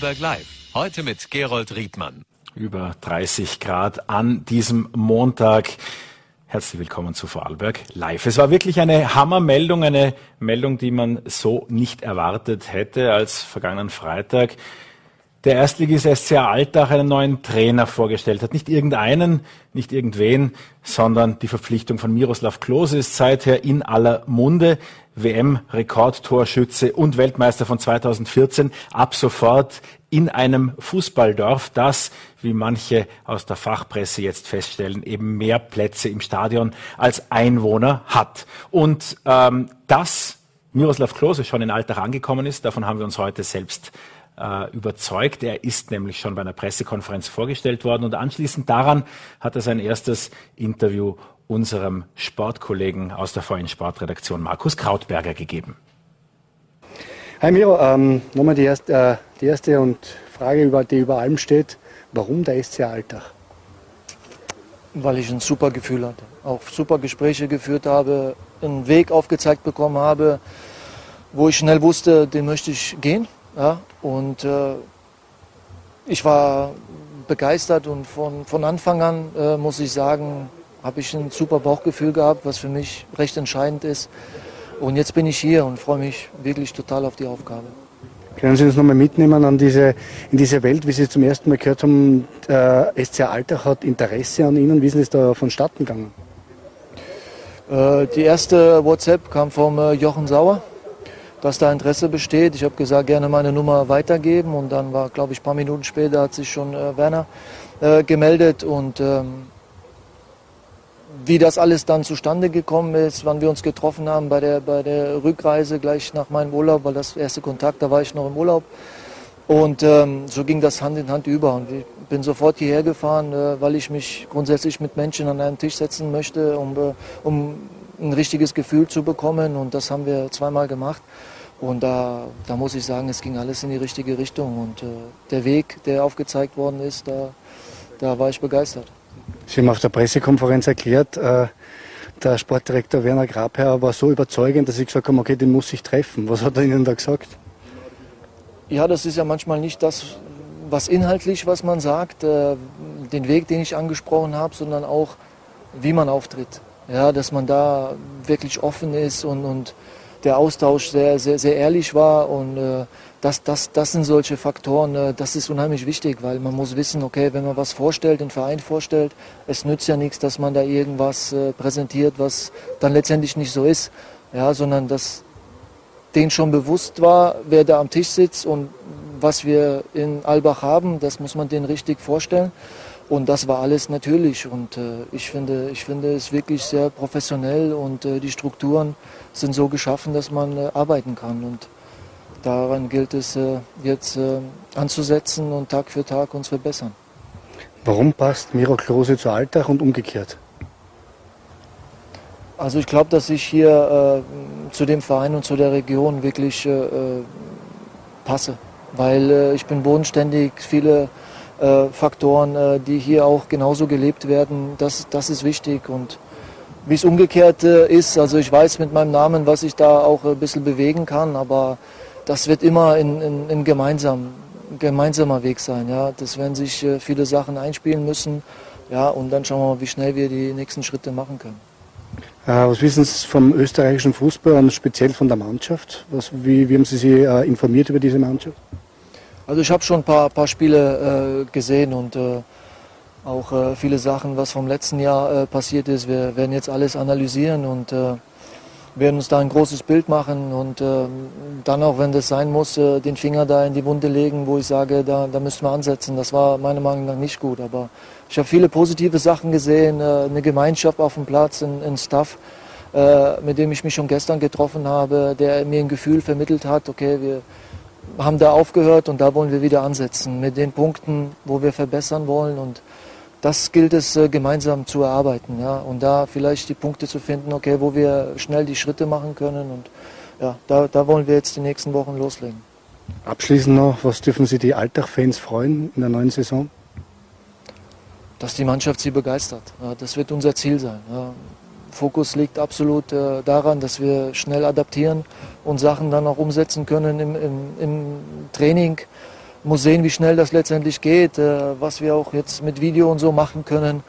Vorarlberg Live. Heute mit Gerold Riedmann. Über 30 Grad an diesem Montag. Herzlich willkommen zu Vorarlberg Live. Es war wirklich eine Hammermeldung, eine Meldung, die man so nicht erwartet hätte als vergangenen Freitag der Erstligist SCA Alltag einen neuen Trainer vorgestellt hat. Nicht irgendeinen, nicht irgendwen, sondern die Verpflichtung von Miroslav Klose ist seither in aller Munde. WM-Rekordtorschütze und Weltmeister von 2014 ab sofort in einem Fußballdorf, das, wie manche aus der Fachpresse jetzt feststellen, eben mehr Plätze im Stadion als Einwohner hat. Und ähm, dass Miroslav Klose schon in Alltag angekommen ist, davon haben wir uns heute selbst äh, überzeugt. Er ist nämlich schon bei einer Pressekonferenz vorgestellt worden und anschließend daran hat er sein erstes Interview unserem Sportkollegen aus der VN Sportredaktion Markus Krautberger gegeben. Hi Miro, ähm, nochmal die erste, äh, die erste und Frage, über, die über allem steht. Warum der SC Alltag? Weil ich ein super Gefühl hatte. Auch super Gespräche geführt habe, einen Weg aufgezeigt bekommen habe, wo ich schnell wusste, den möchte ich gehen. Ja? Und äh, ich war begeistert und von, von Anfang an, äh, muss ich sagen, habe ich ein super Bauchgefühl gehabt, was für mich recht entscheidend ist. Und jetzt bin ich hier und freue mich wirklich total auf die Aufgabe. Können Sie uns nochmal mitnehmen an diese, in diese Welt, wie Sie zum ersten Mal gehört haben, äh, SC Alltag hat Interesse an Ihnen. Wie ist es da vonstatten gegangen? Äh, die erste WhatsApp kam vom äh, Jochen Sauer dass da Interesse besteht. Ich habe gesagt, gerne meine Nummer weitergeben und dann war, glaube ich, ein paar Minuten später hat sich schon äh, Werner äh, gemeldet und ähm, wie das alles dann zustande gekommen ist, wann wir uns getroffen haben bei der, bei der Rückreise gleich nach meinem Urlaub, weil das erste Kontakt, da war ich noch im Urlaub. Und ähm, so ging das Hand in Hand über. Und ich bin sofort hierher gefahren, äh, weil ich mich grundsätzlich mit Menschen an einen Tisch setzen möchte, um, äh, um ein richtiges Gefühl zu bekommen. Und das haben wir zweimal gemacht. Und da, da muss ich sagen, es ging alles in die richtige Richtung. Und äh, der Weg, der aufgezeigt worden ist, da, da war ich begeistert. Sie haben auf der Pressekonferenz erklärt, äh, der Sportdirektor Werner Grabherr war so überzeugend, dass Sie gesagt haben, okay, den muss ich treffen. Was hat er Ihnen da gesagt? Ja, das ist ja manchmal nicht das, was inhaltlich, was man sagt, äh, den Weg, den ich angesprochen habe, sondern auch, wie man auftritt. Ja, dass man da wirklich offen ist und, und der Austausch sehr, sehr, sehr ehrlich war und äh, das, das, das sind solche Faktoren, äh, das ist unheimlich wichtig, weil man muss wissen, okay, wenn man was vorstellt, den Verein vorstellt, es nützt ja nichts, dass man da irgendwas äh, präsentiert, was dann letztendlich nicht so ist, ja, sondern dass denen schon bewusst war, wer da am Tisch sitzt und was wir in Albach haben, das muss man denen richtig vorstellen. Und das war alles natürlich. Und äh, ich, finde, ich finde es wirklich sehr professionell und äh, die Strukturen sind so geschaffen, dass man äh, arbeiten kann. Und daran gilt es äh, jetzt äh, anzusetzen und Tag für Tag uns verbessern. Warum passt Miro Klose zu Alltag und umgekehrt? Also ich glaube, dass ich hier äh, zu dem Verein und zu der Region wirklich passe, weil ich bin bodenständig, viele äh, Faktoren, äh, die hier auch genauso gelebt werden. Das, das ist wichtig und wie es umgekehrt äh, ist, also ich weiß mit meinem Namen, was ich da auch ein bisschen bewegen kann, aber das wird immer ein in, in gemeinsam, gemeinsamer Weg sein. Ja. Das werden sich viele Sachen einspielen müssen ja, und dann schauen wir mal, wie schnell wir die nächsten Schritte machen können. Was wissen Sie vom österreichischen Fußball und speziell von der Mannschaft? Was, wie, wie haben Sie sich informiert über diese Mannschaft? Also ich habe schon ein paar, paar Spiele äh, gesehen und äh, auch äh, viele Sachen, was vom letzten Jahr äh, passiert ist. Wir werden jetzt alles analysieren und äh, werden uns da ein großes Bild machen und äh, dann auch, wenn das sein muss, den Finger da in die Wunde legen, wo ich sage, da, da müssen wir ansetzen. Das war meiner Meinung nach nicht gut, aber ich habe viele positive Sachen gesehen, eine Gemeinschaft auf dem Platz, ein, ein Staff, mit dem ich mich schon gestern getroffen habe, der mir ein Gefühl vermittelt hat, okay, wir haben da aufgehört und da wollen wir wieder ansetzen mit den Punkten, wo wir verbessern wollen und das gilt es äh, gemeinsam zu erarbeiten ja, und da vielleicht die Punkte zu finden, okay, wo wir schnell die Schritte machen können und ja, da, da wollen wir jetzt die nächsten Wochen loslegen. Abschließend noch, was dürfen Sie die Alltag-Fans freuen in der neuen Saison? Dass die Mannschaft sie begeistert. Das wird unser Ziel sein. Fokus liegt absolut äh, daran, dass wir schnell adaptieren und Sachen dann auch umsetzen können im, im, im Training. muss sehen, wie schnell das letztendlich geht, äh, was wir auch jetzt mit Video und so machen können.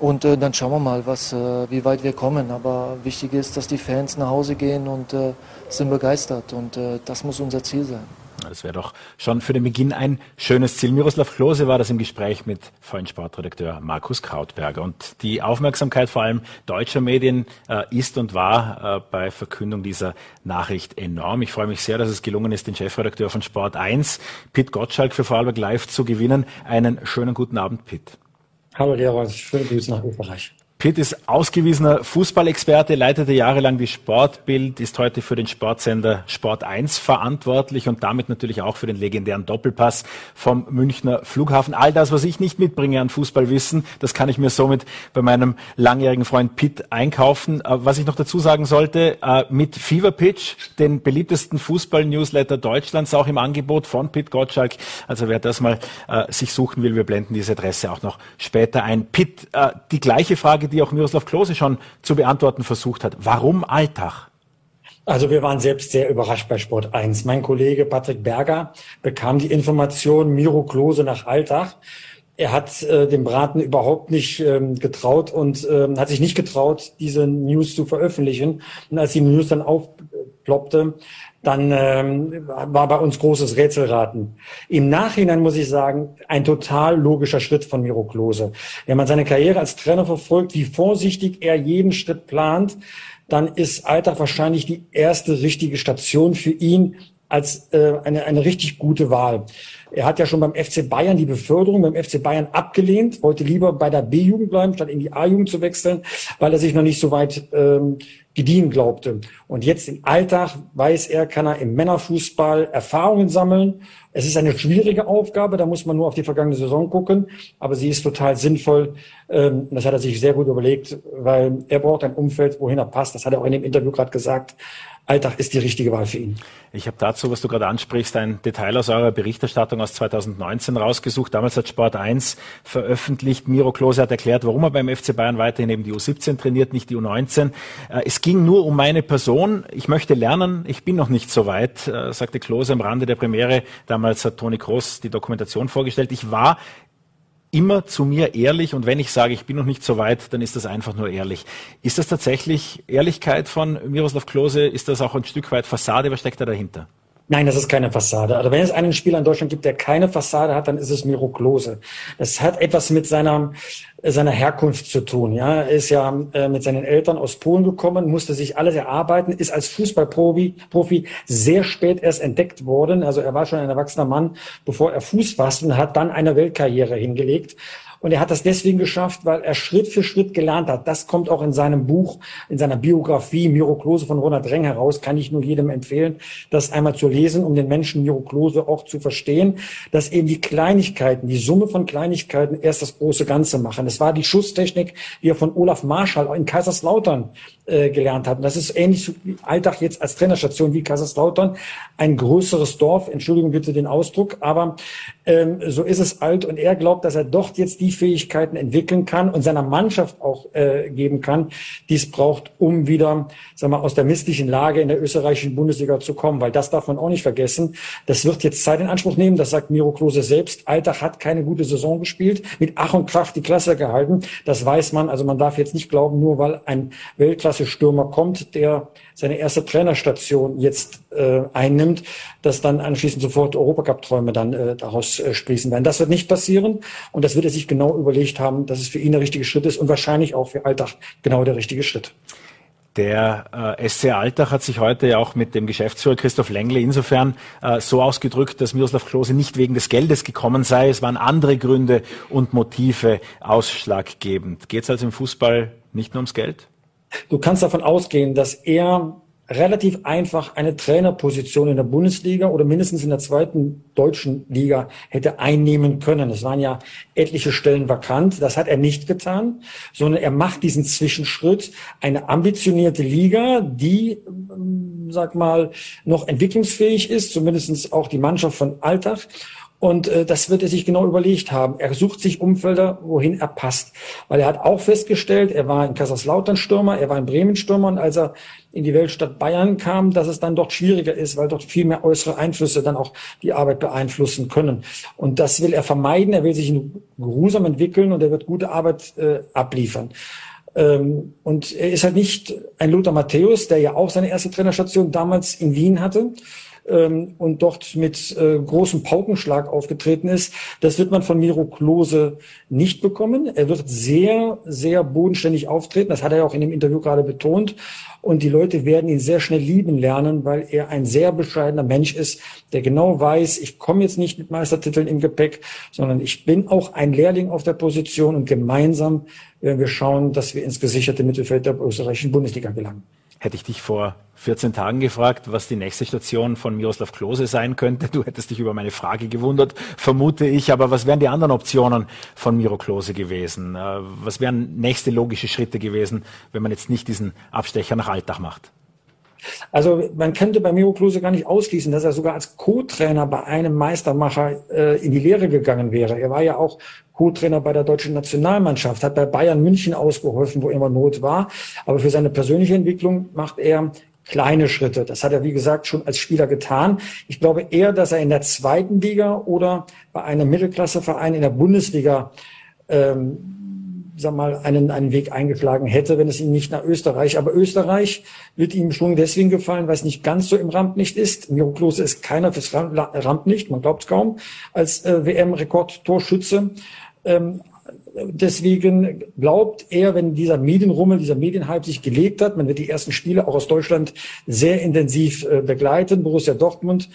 Und äh, dann schauen wir mal, was, äh, wie weit wir kommen. Aber wichtig ist, dass die Fans nach Hause gehen und äh, sind begeistert. Und äh, das muss unser Ziel sein. Das wäre doch schon für den Beginn ein schönes Ziel. Miroslav Klose war das im Gespräch mit vorhin Sportredakteur Markus Krautberger. Und die Aufmerksamkeit vor allem deutscher Medien äh, ist und war äh, bei Verkündung dieser Nachricht enorm. Ich freue mich sehr, dass es gelungen ist, den Chefredakteur von Sport 1, Pitt Gottschalk, für Vorarlberg Live zu gewinnen. Einen schönen guten Abend, Pitt. Hallo Gerald, schöne Grüße nach Österreich. Pitt ist ausgewiesener Fußballexperte, leitete jahrelang die Sportbild, ist heute für den Sportsender Sport 1 verantwortlich und damit natürlich auch für den legendären Doppelpass vom Münchner Flughafen. All das, was ich nicht mitbringe an Fußballwissen, das kann ich mir somit bei meinem langjährigen Freund Pitt einkaufen. Äh, was ich noch dazu sagen sollte, äh, mit Fever Pitch, den beliebtesten Fußball-Newsletter Deutschlands, auch im Angebot von Pitt Gottschalk. Also wer das mal äh, sich suchen will, wir blenden diese Adresse auch noch später ein. Pitt, die gleiche Frage, die auch Miroslav Klose schon zu beantworten versucht hat. Warum Alltag? Also wir waren selbst sehr überrascht bei Sport 1. Mein Kollege Patrick Berger bekam die Information Miro Klose nach Alltag. Er hat äh, dem Braten überhaupt nicht ähm, getraut und ähm, hat sich nicht getraut, diese News zu veröffentlichen. Und als die News dann aufploppte, dann ähm, war bei uns großes Rätselraten. Im Nachhinein muss ich sagen, ein total logischer Schritt von Miro Klose. Wenn man seine Karriere als Trainer verfolgt, wie vorsichtig er jeden Schritt plant, dann ist Alltag wahrscheinlich die erste richtige Station für ihn als äh, eine, eine richtig gute Wahl. Er hat ja schon beim FC Bayern die Beförderung beim FC Bayern abgelehnt, wollte lieber bei der B-Jugend bleiben, statt in die A-Jugend zu wechseln, weil er sich noch nicht so weit ähm, gediehen glaubte. Und jetzt im Alltag weiß er, kann er im Männerfußball Erfahrungen sammeln. Es ist eine schwierige Aufgabe, da muss man nur auf die vergangene Saison gucken, aber sie ist total sinnvoll. Ähm, das hat er sich sehr gut überlegt, weil er braucht ein Umfeld, wohin er passt. Das hat er auch in dem Interview gerade gesagt. Alltag ist die richtige Wahl für ihn. Ich habe dazu, was du gerade ansprichst, ein Detail aus eurer Berichterstattung aus 2019 rausgesucht. Damals hat Sport 1 veröffentlicht. Miro Klose hat erklärt, warum er beim FC Bayern weiterhin eben die U17 trainiert, nicht die U19. Äh, es ging nur um meine Person. Ich möchte lernen. Ich bin noch nicht so weit, äh, sagte Klose am Rande der Premiere. Damals hat Toni Kroos die Dokumentation vorgestellt. Ich war immer zu mir ehrlich und wenn ich sage, ich bin noch nicht so weit, dann ist das einfach nur ehrlich. Ist das tatsächlich Ehrlichkeit von Miroslav Klose? Ist das auch ein Stück weit Fassade? Was steckt da dahinter? Nein, das ist keine Fassade. Also wenn es einen Spieler in Deutschland gibt, der keine Fassade hat, dann ist es Miro Klose. Es hat etwas mit seiner, seiner Herkunft zu tun. Ja, er ist ja äh, mit seinen Eltern aus Polen gekommen, musste sich alles erarbeiten, ist als Fußballprofi Profi sehr spät erst entdeckt worden. Also er war schon ein erwachsener Mann, bevor er Fuß fasste und hat dann eine Weltkarriere hingelegt. Und er hat das deswegen geschafft, weil er Schritt für Schritt gelernt hat. Das kommt auch in seinem Buch, in seiner Biografie Miro Klose von Ronald Reng heraus. Kann ich nur jedem empfehlen, das einmal zu lesen, um den Menschen Miro Klose auch zu verstehen, dass eben die Kleinigkeiten, die Summe von Kleinigkeiten erst das große Ganze machen. Das war die Schusstechnik, die er von Olaf Marschall in Kaiserslautern äh, gelernt hat. Und das ist ähnlich wie Alltag jetzt als Trainerstation wie Kaiserslautern. Ein größeres Dorf, Entschuldigung bitte den Ausdruck, aber ähm, so ist es alt und er glaubt, dass er dort jetzt die Fähigkeiten entwickeln kann und seiner Mannschaft auch äh, geben kann, die es braucht, um wieder sagen wir, aus der misslichen Lage in der österreichischen Bundesliga zu kommen. Weil das darf man auch nicht vergessen. Das wird jetzt Zeit in Anspruch nehmen. Das sagt Miro Klose selbst. Alltag hat keine gute Saison gespielt, mit Ach und Krach die Klasse gehalten. Das weiß man. Also man darf jetzt nicht glauben, nur weil ein Weltklasse-Stürmer kommt, der seine erste Trainerstation jetzt äh, einnimmt, dass dann anschließend sofort Europacup-Träume dann äh, daraus äh, sprießen werden. Das wird nicht passieren und das wird er sich genau überlegt haben, dass es für ihn der richtige Schritt ist und wahrscheinlich auch für Alltag genau der richtige Schritt. Der äh, SC Alltag hat sich heute ja auch mit dem Geschäftsführer Christoph Lengle insofern äh, so ausgedrückt, dass Miroslav Klose nicht wegen des Geldes gekommen sei. Es waren andere Gründe und Motive ausschlaggebend. Geht es also im Fußball nicht nur ums Geld? Du kannst davon ausgehen, dass er relativ einfach eine Trainerposition in der Bundesliga oder mindestens in der zweiten deutschen Liga hätte einnehmen können. Es waren ja etliche Stellen vakant. Das hat er nicht getan, sondern er macht diesen Zwischenschritt. Eine ambitionierte Liga, die, ähm, sag mal, noch entwicklungsfähig ist, zumindest auch die Mannschaft von Alltag Und äh, das wird er sich genau überlegt haben. Er sucht sich Umfelder, wohin er passt. Weil er hat auch festgestellt, er war in Kaiserslautern Stürmer, er war in Bremen Stürmer und als er in die Weltstadt Bayern kam, dass es dann dort schwieriger ist, weil dort viel mehr äußere Einflüsse dann auch die Arbeit beeinflussen können. Und das will er vermeiden. Er will sich geruhsam entwickeln und er wird gute Arbeit äh, abliefern. Ähm, und er ist halt nicht ein Lothar Matthäus, der ja auch seine erste Trainerstation damals in Wien hatte, ähm, und dort mit äh, großem Paukenschlag aufgetreten ist. Das wird man von Miro Klose nicht bekommen. Er wird sehr, sehr bodenständig auftreten. Das hat er ja auch in dem Interview gerade betont. Und die Leute werden ihn sehr schnell lieben lernen, weil er ein sehr bescheidener Mensch ist, der genau weiß, ich komme jetzt nicht mit Meistertiteln im Gepäck, sondern ich bin auch ein Lehrling auf der Position und gemeinsam werden wir schauen, dass wir ins gesicherte Mittelfeld der österreichischen Bundesliga gelangen. Hätte ich dich vor 14 Tagen gefragt, was die nächste Station von Miroslav Klose sein könnte. Du hättest dich über meine Frage gewundert, vermute ich. Aber was wären die anderen Optionen von Miro Klose gewesen? Äh, was wären nächste logische Schritte gewesen, wenn man jetzt nicht diesen Abstecher nach Alltag macht? Also man könnte bei Miro Klose gar nicht ausschließen, dass er sogar als Co-Trainer bei einem Meistermacher äh, in die Lehre gegangen wäre. Er war ja auch Co-Trainer bei der deutschen Nationalmannschaft, hat bei Bayern München ausgeholfen, wo immer Not war. Aber für seine persönliche Entwicklung macht er kleine Schritte. Das hat er, wie gesagt, schon als Spieler getan. Ich glaube eher, dass er in der zweiten Liga oder bei einem Mittelklasseverein in der Bundesliga ähm, sag mal, einen, einen Weg eingeschlagen hätte, wenn es ihm nicht nach Österreich. Aber Österreich wird ihm schon deswegen gefallen, weil es nicht ganz so im Rampenlicht ist. Miro Klose ist keiner fürs Rampenlicht, man glaubt es kaum, als äh, WM-Rekordtorschütze. Ähm, deswegen glaubt er, wenn dieser Medienrummel, dieser Medienhype sich gelegt hat, man wird die ersten Spiele auch aus Deutschland sehr intensiv äh, begleiten. Borussia Dortmund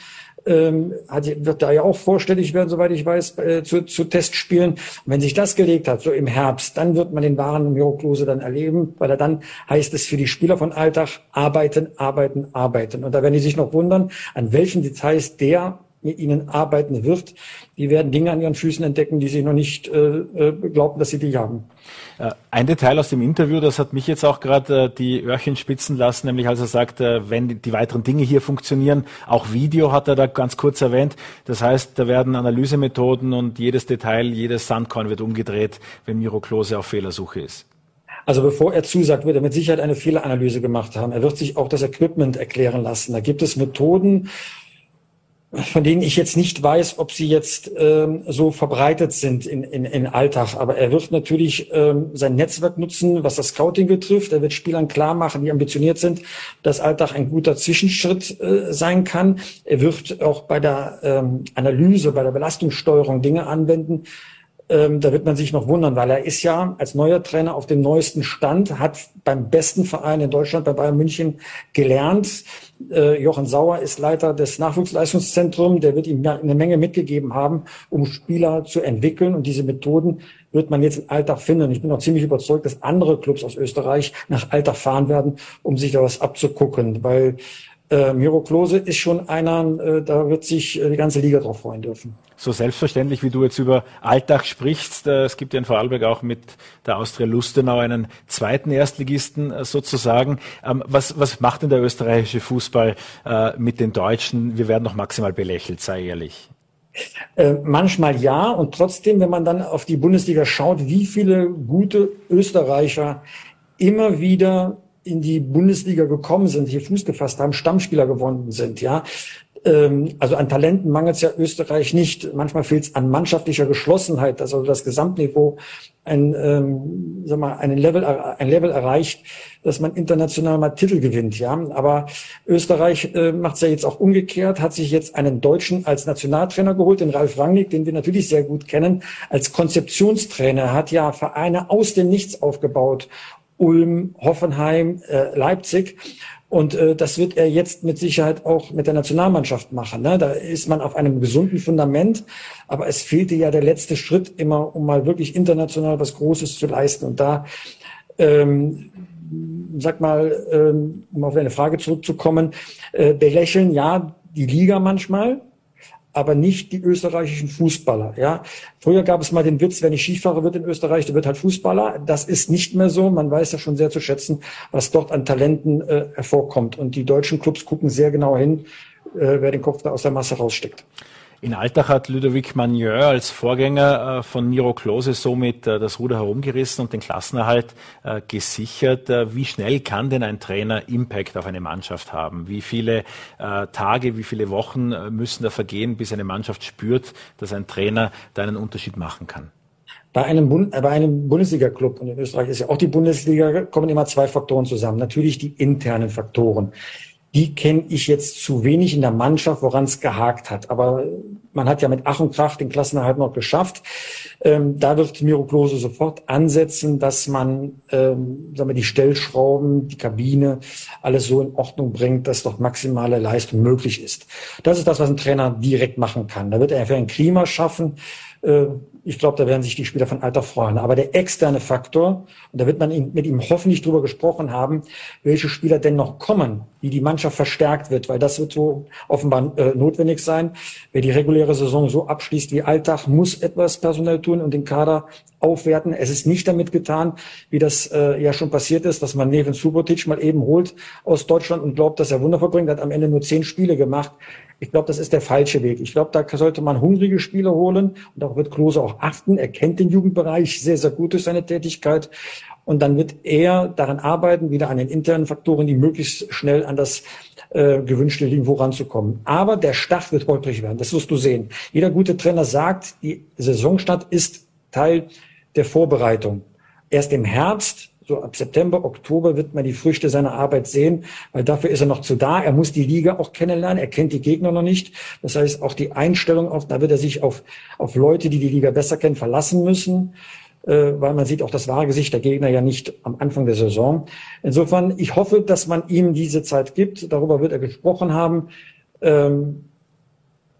ähm, hat, wird da ja auch vorstellig werden, soweit ich weiß, äh, zu, zu Testspielen. Und wenn sich das gelegt hat, so im Herbst, dann wird man den wahren Miro Klose dann erleben, weil er dann heißt es für die Spieler von Alltag arbeiten, arbeiten, arbeiten. Und da werden die sich noch wundern, an welchen Details der mit ihnen arbeiten wird. Die werden Dinge an ihren Füßen entdecken, die sie noch nicht äh, äh glaubten, dass sie die haben. Äh, ein Detail aus dem Interview, das hat mich jetzt auch gerade äh, die Öhrchen spitzen lassen, nämlich als er sagt, äh, wenn die, die weiteren Dinge hier funktionieren, auch Video hat er da ganz kurz erwähnt. Das heißt, da werden Analysemethoden und jedes Detail, jedes Sandkorn wird umgedreht, wenn Miro Klose auf Fehlersuche ist. Also bevor er zusagt, wird er mit Sicherheit eine Fehleranalyse gemacht haben. Er wird sich auch das Equipment erklären lassen. Da gibt es Methoden, von denen ich jetzt nicht weiß, ob sie jetzt ähm, so verbreitet sind in, in, in Alltag. Aber er wird natürlich ähm, sein Netzwerk nutzen, was das Scouting betrifft. Er wird Spielern klar machen, die ambitioniert sind, dass Alltag ein guter Zwischenschritt äh, sein kann. Er wird auch bei der ähm, Analyse, bei der Belastungssteuerung Dinge anwenden, ähm, da wird man sich noch wundern, weil er ist ja als neuer Trainer auf dem neuesten Stand, hat beim besten Verein in Deutschland, bei Bayern München, gelernt. Äh, Jochen Sauer ist Leiter des Nachwuchsleistungszentrums, der wird ihm eine Menge mitgegeben haben, um Spieler zu entwickeln. Und diese Methoden wird man jetzt im Alltag finden. Ich bin auch ziemlich überzeugt, dass andere Clubs aus Österreich nach Alltag fahren werden, um sich da was abzugucken, weil äh, Miro Klose ist schon einer, äh, da wird sich äh, die ganze Liga drauf freuen dürfen. So selbstverständlich, wie du jetzt über Alltag sprichst, äh, es gibt ja in Vorarlberg auch mit der Austria Lustenau einen zweiten Erstligisten äh, sozusagen. Ähm, was, was macht denn der österreichische Fußball äh, mit den Deutschen? Wir werden noch maximal belächelt, sei ehrlich. Manchmal ja und trotzdem, wenn man dann auf die Bundesliga schaut, wie viele gute Österreicher immer wieder in die Bundesliga gekommen sind, hier Fuß gefasst haben, Stammspieler gewonnen sind, ja. Ähm, also an Talenten mangelt es ja Österreich nicht. Manchmal fehlt es an mannschaftlicher Geschlossenheit, dass also das Gesamtniveau ein, ähm, sag mal, ein Level, ein Level erreicht, dass man international mal Titel gewinnt, ja. Aber Österreich äh, macht es ja jetzt auch umgekehrt, hat sich jetzt einen Deutschen als Nationaltrainer geholt, den Ralf Rangnick, den wir natürlich sehr gut kennen, als Konzeptionstrainer. Er hat ja Vereine aus dem Nichts aufgebaut Ulm, Hoffenheim, äh, Leipzig. Und äh, das wird er jetzt mit Sicherheit auch mit der Nationalmannschaft machen. Ne? Da ist man auf einem gesunden Fundament, aber es fehlte ja der letzte Schritt immer, um mal wirklich international was Großes zu leisten. Und da, ähm, sag mal, ähm, um auf eine Frage zurückzukommen, äh, belächeln ja die Liga manchmal, aber nicht die österreichischen Fußballer. Ja, früher gab es mal den Witz, wenn ich Skifahrer wird in Österreich, der wird halt Fußballer. Das ist nicht mehr so. Man weiß ja schon sehr zu schätzen, was dort an Talenten äh, hervorkommt. Und die deutschen Clubs gucken sehr genau hin, äh, wer den Kopf da aus der Masse raussteckt. In Altach hat Ludovic Magneur als Vorgänger äh, von Miro Klose somit äh, das Ruder herumgerissen und den Klassenerhalt äh, gesichert. Wie schnell kann denn ein Trainer Impact auf eine Mannschaft haben? Wie viele Tage, wie viele Wochen müssen da vergehen, bis eine Mannschaft spürt, dass ein Trainer da einen Unterschied machen kann? Bei einem, Bund, bei einem Bundesliga-Club, und in Österreich ist ja auch die Bundesliga, kommen immer zwei Faktoren zusammen. Natürlich die internen Faktoren die kenne ich jetzt zu wenig in der Mannschaft, woran es gehakt hat. Aber man hat ja mit Ach und Krach den Klassenerhalt noch geschafft. Ähm, da wird Miro Klose sofort ansetzen, dass man ähm, sagen wir, die Stellschrauben, die Kabine, alles so in Ordnung bringt, dass dort maximale Leistung möglich ist. Das ist das, was ein Trainer direkt machen kann. Da wird er einfach ein Klima schaffen, ich glaube, da werden sich die Spieler von Alter freuen. Aber der externe Faktor, und da wird man mit ihm hoffentlich drüber gesprochen haben, welche Spieler denn noch kommen, wie die Mannschaft verstärkt wird, weil das wird so offenbar äh, notwendig sein. Wer die reguläre Saison so abschließt wie Alltag, muss etwas personell tun und den Kader aufwerten. Es ist nicht damit getan, wie das äh, ja schon passiert ist, dass man Neven Subotic mal eben holt aus Deutschland und glaubt, dass er Wunder verbringt, hat am Ende nur zehn Spiele gemacht. Ich glaube, das ist der falsche Weg. Ich glaube, da sollte man hungrige Spieler holen und auch wird Klose auch achten. Er kennt den Jugendbereich sehr, sehr gut durch seine Tätigkeit. Und dann wird er daran arbeiten, wieder an den internen Faktoren, die möglichst schnell an das äh, gewünschte Niveau ranzukommen. Aber der Start wird holprig werden. Das wirst du sehen. Jeder gute Trainer sagt, die Saisonstart ist Teil der Vorbereitung. Erst im Herbst so ab September, Oktober wird man die Früchte seiner Arbeit sehen, weil dafür ist er noch zu da. Er muss die Liga auch kennenlernen. Er kennt die Gegner noch nicht. Das heißt, auch die Einstellung auf, da wird er sich auf, auf Leute, die die Liga besser kennen, verlassen müssen, äh, weil man sieht auch das wahre Gesicht der Gegner ja nicht am Anfang der Saison. Insofern, ich hoffe, dass man ihm diese Zeit gibt. Darüber wird er gesprochen haben. Ähm,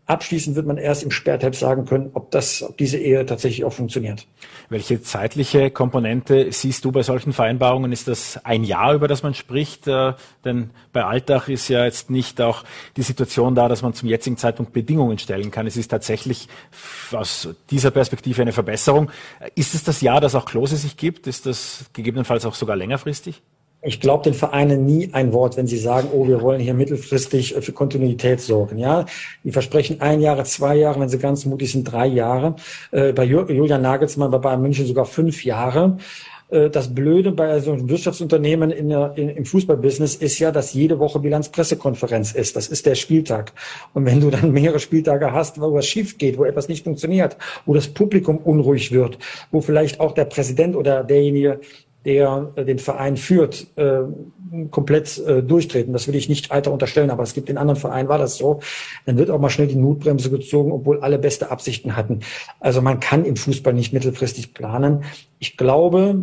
Abschließend wird man erst im Sperrtab sagen können, ob das, ob diese Ehe tatsächlich auch funktioniert. Welche zeitliche Komponente siehst du bei solchen Vereinbarungen? Ist das ein Jahr, über das man spricht? Äh, denn bei Alltag ist ja jetzt nicht auch die Situation da, dass man zum jetzigen Zeitpunkt Bedingungen stellen kann. Es ist tatsächlich aus dieser Perspektive eine Verbesserung. Ist es das Jahr, das auch Klose sich gibt? Ist das gegebenenfalls auch sogar längerfristig? Ich glaube den Vereinen nie ein Wort, wenn sie sagen, oh, wir wollen hier mittelfristig für Kontinuität sorgen. Ja, die versprechen ein Jahre, zwei Jahre, wenn sie ganz mutig sind, drei Jahre. Äh, bei Julian Nagelsmann war Bayern München sogar fünf Jahre. Äh, das Blöde bei so einem Wirtschaftsunternehmen in der, in, im Fußballbusiness ist ja, dass jede Woche Bilanzpressekonferenz ist. Das ist der Spieltag. Und wenn du dann mehrere Spieltage hast, wo was schief geht, wo etwas nicht funktioniert, wo das Publikum unruhig wird, wo vielleicht auch der Präsident oder derjenige, der äh, den Verein führt, äh, komplett äh, durchtreten. Das will ich nicht weiter unterstellen, aber es gibt in anderen Vereinen war das so. Dann wird auch mal schnell die Notbremse gezogen, obwohl alle beste Absichten hatten. Also man kann im Fußball nicht mittelfristig planen. Ich glaube,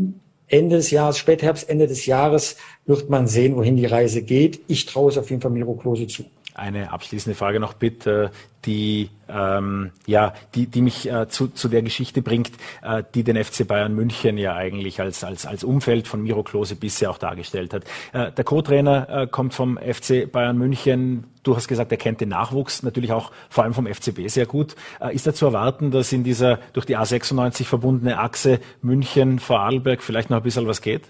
Ende des Jahres, Spätherbst, Ende des Jahres wird man sehen, wohin die Reise geht. Ich traue es auf jeden Fall Miro Klose zu. Eine abschließende Frage noch bitte, die ähm, ja, die, die mich äh, zu, zu der Geschichte bringt, äh, die den FC Bayern München ja eigentlich als, als, als Umfeld von Miro Klose bisher auch dargestellt hat. Äh, der Co-Trainer äh, kommt vom FC Bayern München. Du hast gesagt, er kennt den Nachwuchs natürlich auch vor allem vom FCB sehr gut. Äh, ist da zu erwarten, dass in dieser durch die A96 verbundene Achse München vor Arlberg vielleicht noch ein bisschen was geht?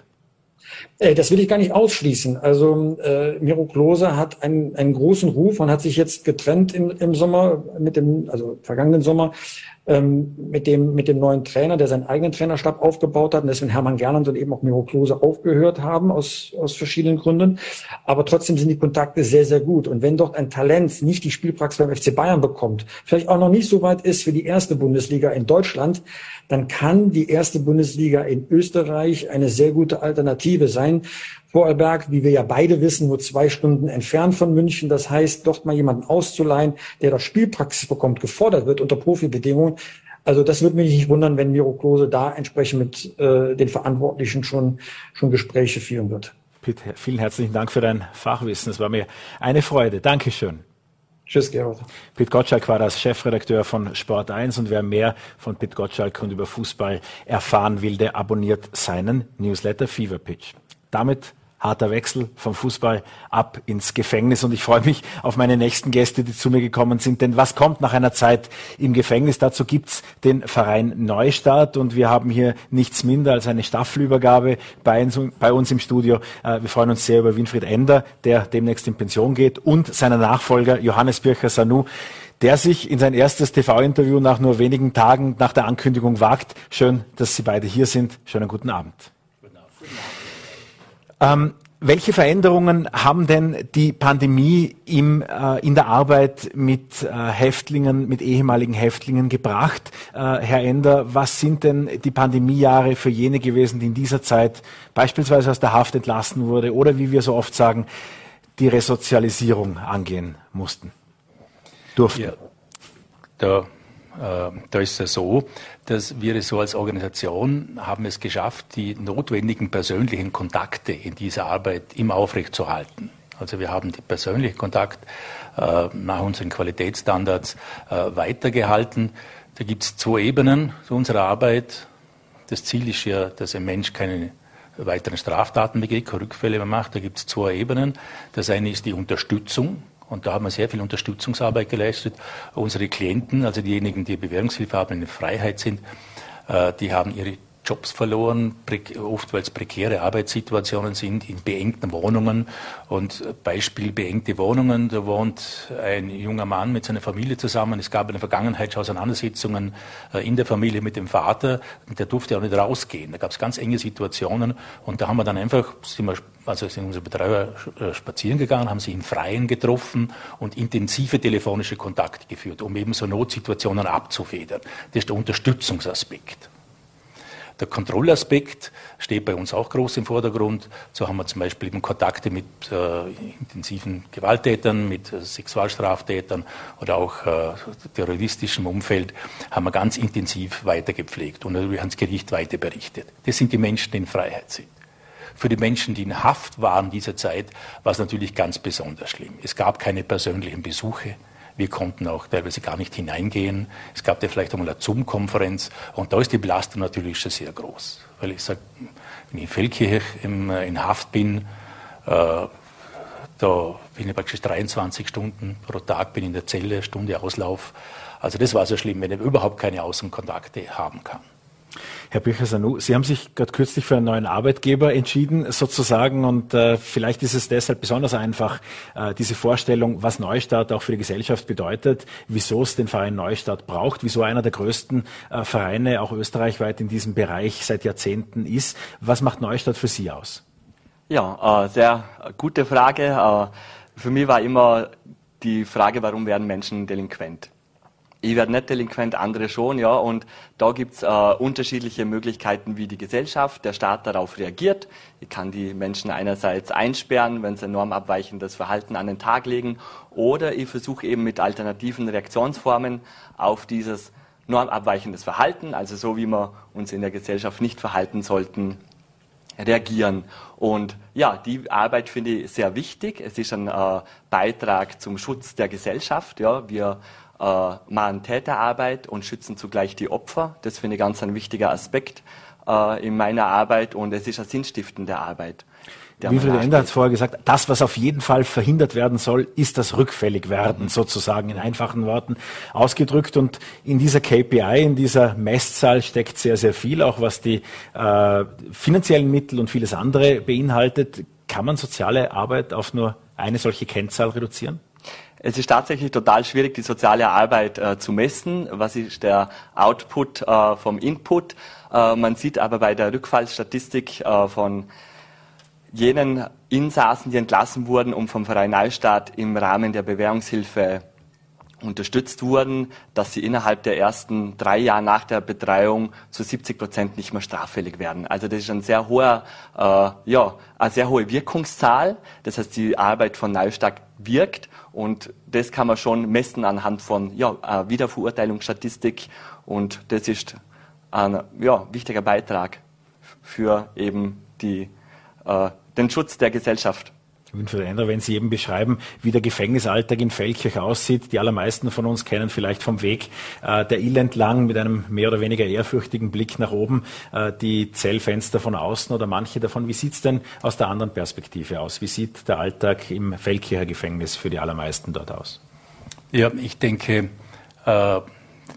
Äh, das will ich gar nicht ausschließen. Also äh, Miro Klose hat einen, einen großen Ruf und hat sich jetzt getrennt im, im Sommer mit dem, also vergangenen Sommer ähm, mit dem mit dem neuen Trainer, der seinen eigenen Trainerstab aufgebaut hat und deswegen Hermann Gerland und eben auch Miro Klose aufgehört haben aus aus verschiedenen Gründen. Aber trotzdem sind die Kontakte sehr sehr gut und wenn dort ein Talent nicht die Spielpraxis beim FC Bayern bekommt, vielleicht auch noch nicht so weit ist für die erste Bundesliga in Deutschland, dann kann die erste Bundesliga in Österreich eine sehr gute Alternative sein. Vorarlberg, wie wir ja beide wissen, nur zwei Stunden entfernt von München. Das heißt, dort mal jemanden auszuleihen, der da Spielpraxis bekommt, gefordert wird unter Profibedingungen. Also das würde mich nicht wundern, wenn Miro Klose da entsprechend mit äh, den Verantwortlichen schon, schon Gespräche führen wird. Pitt, vielen herzlichen Dank für dein Fachwissen. Es war mir eine Freude. Dankeschön. Tschüss, Gerhard. Pitt Gottschalk war das Chefredakteur von Sport 1 und wer mehr von Pitt Gottschalk und über Fußball erfahren will, der abonniert seinen Newsletter Fever Pitch. Damit harter Wechsel vom Fußball ab ins Gefängnis und ich freue mich auf meine nächsten Gäste, die zu mir gekommen sind, denn was kommt nach einer Zeit im Gefängnis? Dazu gibt's den Verein Neustart und wir haben hier nichts minder als eine Staffelübergabe bei uns, bei uns im Studio. Äh, wir freuen uns sehr über Winfried Ender, der demnächst in Pension geht und seiner Nachfolger Johannes Bircher-Sanu der sich in sein erstes TV-Interview nach nur wenigen Tagen nach der Ankündigung wagt. Schön, dass Sie beide hier sind. Schönen guten Abend. Guten Abend. Ähm, welche Veränderungen haben denn die Pandemie im, äh, in der Arbeit mit äh, Häftlingen, mit ehemaligen Häftlingen gebracht? Äh, Herr Ender, was sind denn die Pandemiejahre für jene gewesen, die in dieser Zeit beispielsweise aus der Haft entlassen wurde oder wie wir so oft sagen, die Resozialisierung angehen mussten, durften? Ja, da da ist es so, dass wir so als Organisation haben es geschafft, die notwendigen persönlichen Kontakte in dieser Arbeit immer aufrechtzuerhalten. Also wir haben den persönlichen Kontakt äh, nach unseren Qualitätsstandards äh, weitergehalten. Da gibt es zwei Ebenen zu unserer Arbeit. Das Ziel ist ja, dass ein Mensch keine weiteren Straftaten begeht, keine Rückfälle mehr macht. Da gibt es zwei Ebenen. Das eine ist die Unterstützung und da haben wir sehr viel Unterstützungsarbeit geleistet. Unsere Klienten, also diejenigen, die Bewährungshilfe haben, in Freiheit sind, äh, die haben ihre Jobs verloren, oft weil es prekäre Arbeitssituationen sind, in beengten Wohnungen. Und Beispiel beengte Wohnungen, da wohnt ein junger Mann mit seiner Familie zusammen. Es gab in der Vergangenheit schon Auseinandersetzungen äh, in der Familie mit dem Vater, der durfte auch nicht rausgehen. Da gab es ganz enge Situationen und da haben wir dann einfach, sind wir, also sind unsere Betreuer äh, spazieren gegangen, haben sich im Freien getroffen und intensive telefonische Kontakte geführt, um eben so Notsituationen abzufedern. Das ist der Unterstützungsaspekt. Der Kontrollaspekt steht bei uns auch groß im Vordergrund. So haben wir zum Beispiel eben Kontakte mit äh, intensiven Gewalttätern, mit äh, Sexualstraftätern oder auch äh, terroristischem Umfeld haben wir ganz intensiv weitergepflegt und natürlich ans Gericht weiter berichtet. Das sind die Menschen, die in Freiheit sind. Für die Menschen, die in Haft waren dieser Zeit, war es natürlich ganz besonders schlimm. Es gab keine persönlichen Besuche. Wir konnten auch teilweise gar nicht hineingehen. Es gab ja vielleicht einmal eine Zoom-Konferenz und da ist die Belastung natürlich schon sehr groß. Weil ich sage, wenn ich in Feldkirch im, äh, in Haft bin, äh, da bin ich praktisch 23 Stunden pro Tag bin in der Zelle, Stunde Auslauf. Also das war so schlimm, wenn ich überhaupt keine Außenkontakte haben kann. Herr Bücher-Sanu, Sie haben sich gerade kürzlich für einen neuen Arbeitgeber entschieden, sozusagen, und äh, vielleicht ist es deshalb besonders einfach, äh, diese Vorstellung, was Neustart auch für die Gesellschaft bedeutet, wieso es den Verein Neustart braucht, wieso einer der größten äh, Vereine auch österreichweit in diesem Bereich seit Jahrzehnten ist. Was macht Neustart für Sie aus? Ja, äh, sehr gute Frage. Äh, für mich war immer die Frage, warum werden Menschen delinquent? Ich werde nicht delinquent, andere schon, ja. Und da gibt's äh, unterschiedliche Möglichkeiten, wie die Gesellschaft, der Staat darauf reagiert. Ich kann die Menschen einerseits einsperren, wenn sie normabweichendes Verhalten an den Tag legen, oder ich versuche eben mit alternativen Reaktionsformen auf dieses normabweichendes Verhalten, also so wie wir uns in der Gesellschaft nicht verhalten sollten, reagieren. Und ja, die Arbeit finde ich sehr wichtig. Es ist ein äh, Beitrag zum Schutz der Gesellschaft. Ja, wir äh, machen Täterarbeit und schützen zugleich die Opfer. Das finde ich ganz ein wichtiger Aspekt äh, in meiner Arbeit und es ist eine sinnstiftende Arbeit. Wilfried Ender hat es vorher gesagt, das, was auf jeden Fall verhindert werden soll, ist das Rückfälligwerden, sozusagen in einfachen Worten ausgedrückt. Und in dieser KPI, in dieser Messzahl steckt sehr, sehr viel, auch was die äh, finanziellen Mittel und vieles andere beinhaltet. Kann man soziale Arbeit auf nur eine solche Kennzahl reduzieren? Es ist tatsächlich total schwierig, die soziale Arbeit äh, zu messen. Was ist der Output äh, vom Input? Äh, man sieht aber bei der Rückfallstatistik äh, von jenen Insassen, die entlassen wurden und vom Verein Neustadt im Rahmen der Bewährungshilfe unterstützt wurden, dass sie innerhalb der ersten drei Jahre nach der Betreuung zu 70 Prozent nicht mehr straffällig werden. Also das ist ein sehr hoher, äh, ja, eine sehr hohe Wirkungszahl. Das heißt, die Arbeit von Neustadt wirkt und das kann man schon messen anhand von ja, äh, Wiederverurteilungsstatistik und das ist ein ja, wichtiger Beitrag für eben die, äh, den Schutz der Gesellschaft. Winfried Ender, wenn Sie eben beschreiben, wie der Gefängnisalltag in Feldkirch aussieht. Die allermeisten von uns kennen vielleicht vom Weg äh, der Ill entlang mit einem mehr oder weniger ehrfürchtigen Blick nach oben äh, die Zellfenster von außen oder manche davon. Wie sieht's denn aus der anderen Perspektive aus? Wie sieht der Alltag im Feldkircher Gefängnis für die allermeisten dort aus? Ja, ich denke, äh,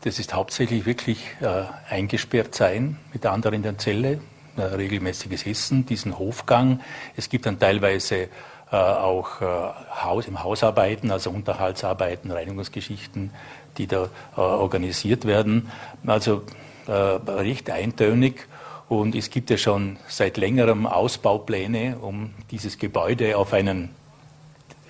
das ist hauptsächlich wirklich äh, eingesperrt sein mit anderen in der Zelle, äh, regelmäßiges Essen, diesen Hofgang. Es gibt dann teilweise auch äh, Haus, im Hausarbeiten, also Unterhaltsarbeiten, Reinigungsgeschichten, die da äh, organisiert werden. Also äh, recht eintönig. Und es gibt ja schon seit längerem Ausbaupläne, um dieses Gebäude auf einen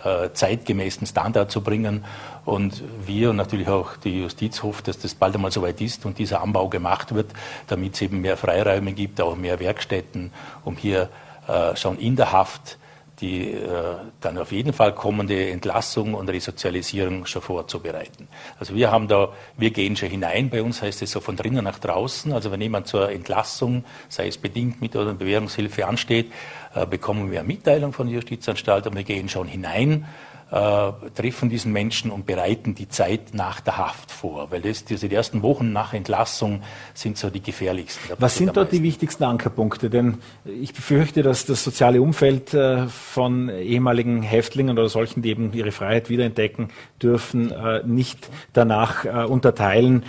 äh, zeitgemäßen Standard zu bringen. Und wir und natürlich auch die Justiz hofft, dass das bald einmal soweit ist und dieser Anbau gemacht wird, damit es eben mehr Freiräume gibt, auch mehr Werkstätten, um hier äh, schon in der Haft die äh, dann auf jeden Fall kommende Entlassung und Resozialisierung schon vorzubereiten. Also wir haben da, wir gehen schon hinein, bei uns heißt es so von drinnen nach draußen. Also wenn jemand zur Entlassung, sei es bedingt mit oder Bewährungshilfe ansteht, äh, bekommen wir eine Mitteilung von der Justizanstalt und wir gehen schon hinein äh, treffen diesen Menschen und bereiten die Zeit nach der Haft vor, weil das, diese ersten Wochen nach Entlassung sind so die gefährlichsten. Was sind dort die wichtigsten Ankerpunkte? Denn ich befürchte, dass das soziale Umfeld äh, von ehemaligen Häftlingen oder solchen, die eben ihre Freiheit wiederentdecken dürfen, äh, nicht danach äh, unterteilen,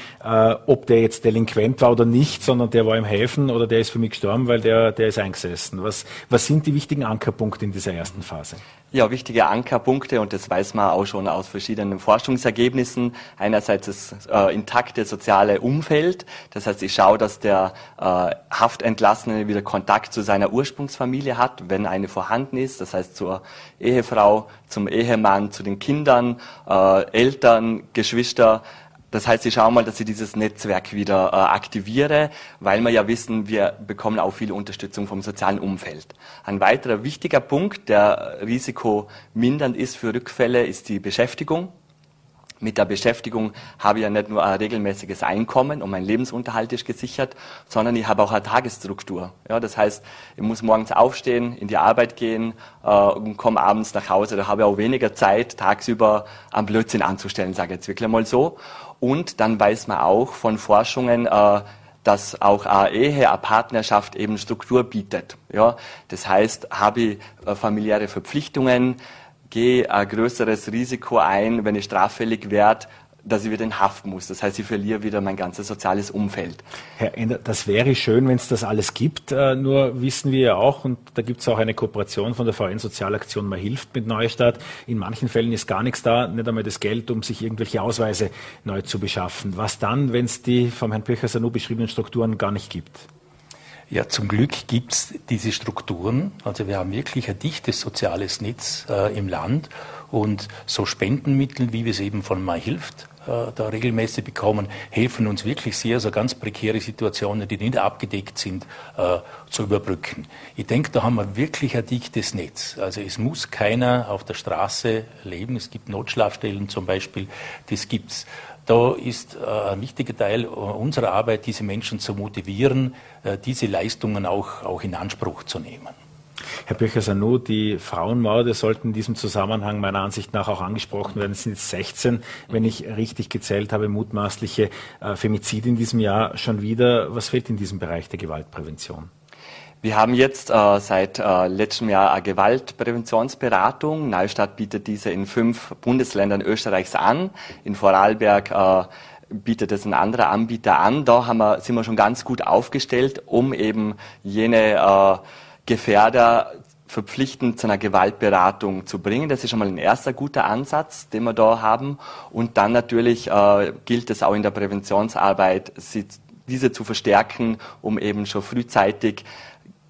ob der jetzt delinquent war oder nicht, sondern der war im Häfen oder der ist für mich gestorben, weil der, der ist eingesessen. Was, was sind die wichtigen Ankerpunkte in dieser ersten Phase? Ja, wichtige Ankerpunkte und das weiß man auch schon aus verschiedenen Forschungsergebnissen. Einerseits das äh, intakte soziale Umfeld, das heißt, ich schaue, dass der äh, Haftentlassene wieder Kontakt zu seiner Ursprungsfamilie hat, wenn eine vorhanden ist, das heißt zur Ehefrau, zum Ehemann, zu den Kindern, äh, Eltern, Geschwister, das heißt, ich schaue mal, dass ich dieses Netzwerk wieder äh, aktiviere, weil wir ja wissen, wir bekommen auch viel Unterstützung vom sozialen Umfeld. Ein weiterer wichtiger Punkt, der risikomindernd ist für Rückfälle, ist die Beschäftigung mit der Beschäftigung habe ich ja nicht nur ein regelmäßiges Einkommen und mein Lebensunterhalt ist gesichert, sondern ich habe auch eine Tagesstruktur. Ja, das heißt, ich muss morgens aufstehen, in die Arbeit gehen äh, und komme abends nach Hause. Da habe ich auch weniger Zeit, tagsüber am Blödsinn anzustellen, sage ich jetzt wirklich mal so. Und dann weiß man auch von Forschungen, äh, dass auch eine Ehe, eine Partnerschaft eben Struktur bietet. Ja, das heißt, habe ich äh, familiäre Verpflichtungen, gehe ein größeres Risiko ein, wenn ich straffällig werde, dass ich wieder in Haft muss. Das heißt, ich verliere wieder mein ganzes soziales Umfeld. Herr Ender, das wäre schön, wenn es das alles gibt. Äh, nur wissen wir ja auch, und da gibt es auch eine Kooperation von der VN Sozialaktion Man hilft mit Neustadt. In manchen Fällen ist gar nichts da, nicht einmal das Geld, um sich irgendwelche Ausweise neu zu beschaffen. Was dann, wenn es die vom Herrn Pöcher-Sanu beschriebenen Strukturen gar nicht gibt? Ja, zum Glück gibt es diese Strukturen. Also wir haben wirklich ein dichtes soziales Netz äh, im Land und so Spendenmittel, wie wir es eben von Mai hilft, äh, da regelmäßig bekommen, helfen uns wirklich sehr, so ganz prekäre Situationen, die nicht abgedeckt sind, äh, zu überbrücken. Ich denke, da haben wir wirklich ein dichtes Netz. Also es muss keiner auf der Straße leben. Es gibt Notschlafstellen zum Beispiel, das gibt's. Da ist äh, ein wichtiger Teil unserer Arbeit, diese Menschen zu motivieren, diese Leistungen auch, auch in Anspruch zu nehmen. Herr Böcher-Sanu, die Frauenmorde sollten in diesem Zusammenhang meiner Ansicht nach auch angesprochen werden. Es sind jetzt 16, wenn ich richtig gezählt habe, mutmaßliche äh, Femizide in diesem Jahr schon wieder. Was fehlt in diesem Bereich der Gewaltprävention? Wir haben jetzt äh, seit äh, letztem Jahr eine Gewaltpräventionsberatung. Neustadt bietet diese in fünf Bundesländern Österreichs an. In Vorarlberg äh, bietet es ein anderer Anbieter an. Da haben wir, sind wir schon ganz gut aufgestellt, um eben jene äh, Gefährder verpflichtend zu einer Gewaltberatung zu bringen. Das ist schon mal ein erster guter Ansatz, den wir da haben. Und dann natürlich äh, gilt es auch in der Präventionsarbeit, sie, diese zu verstärken, um eben schon frühzeitig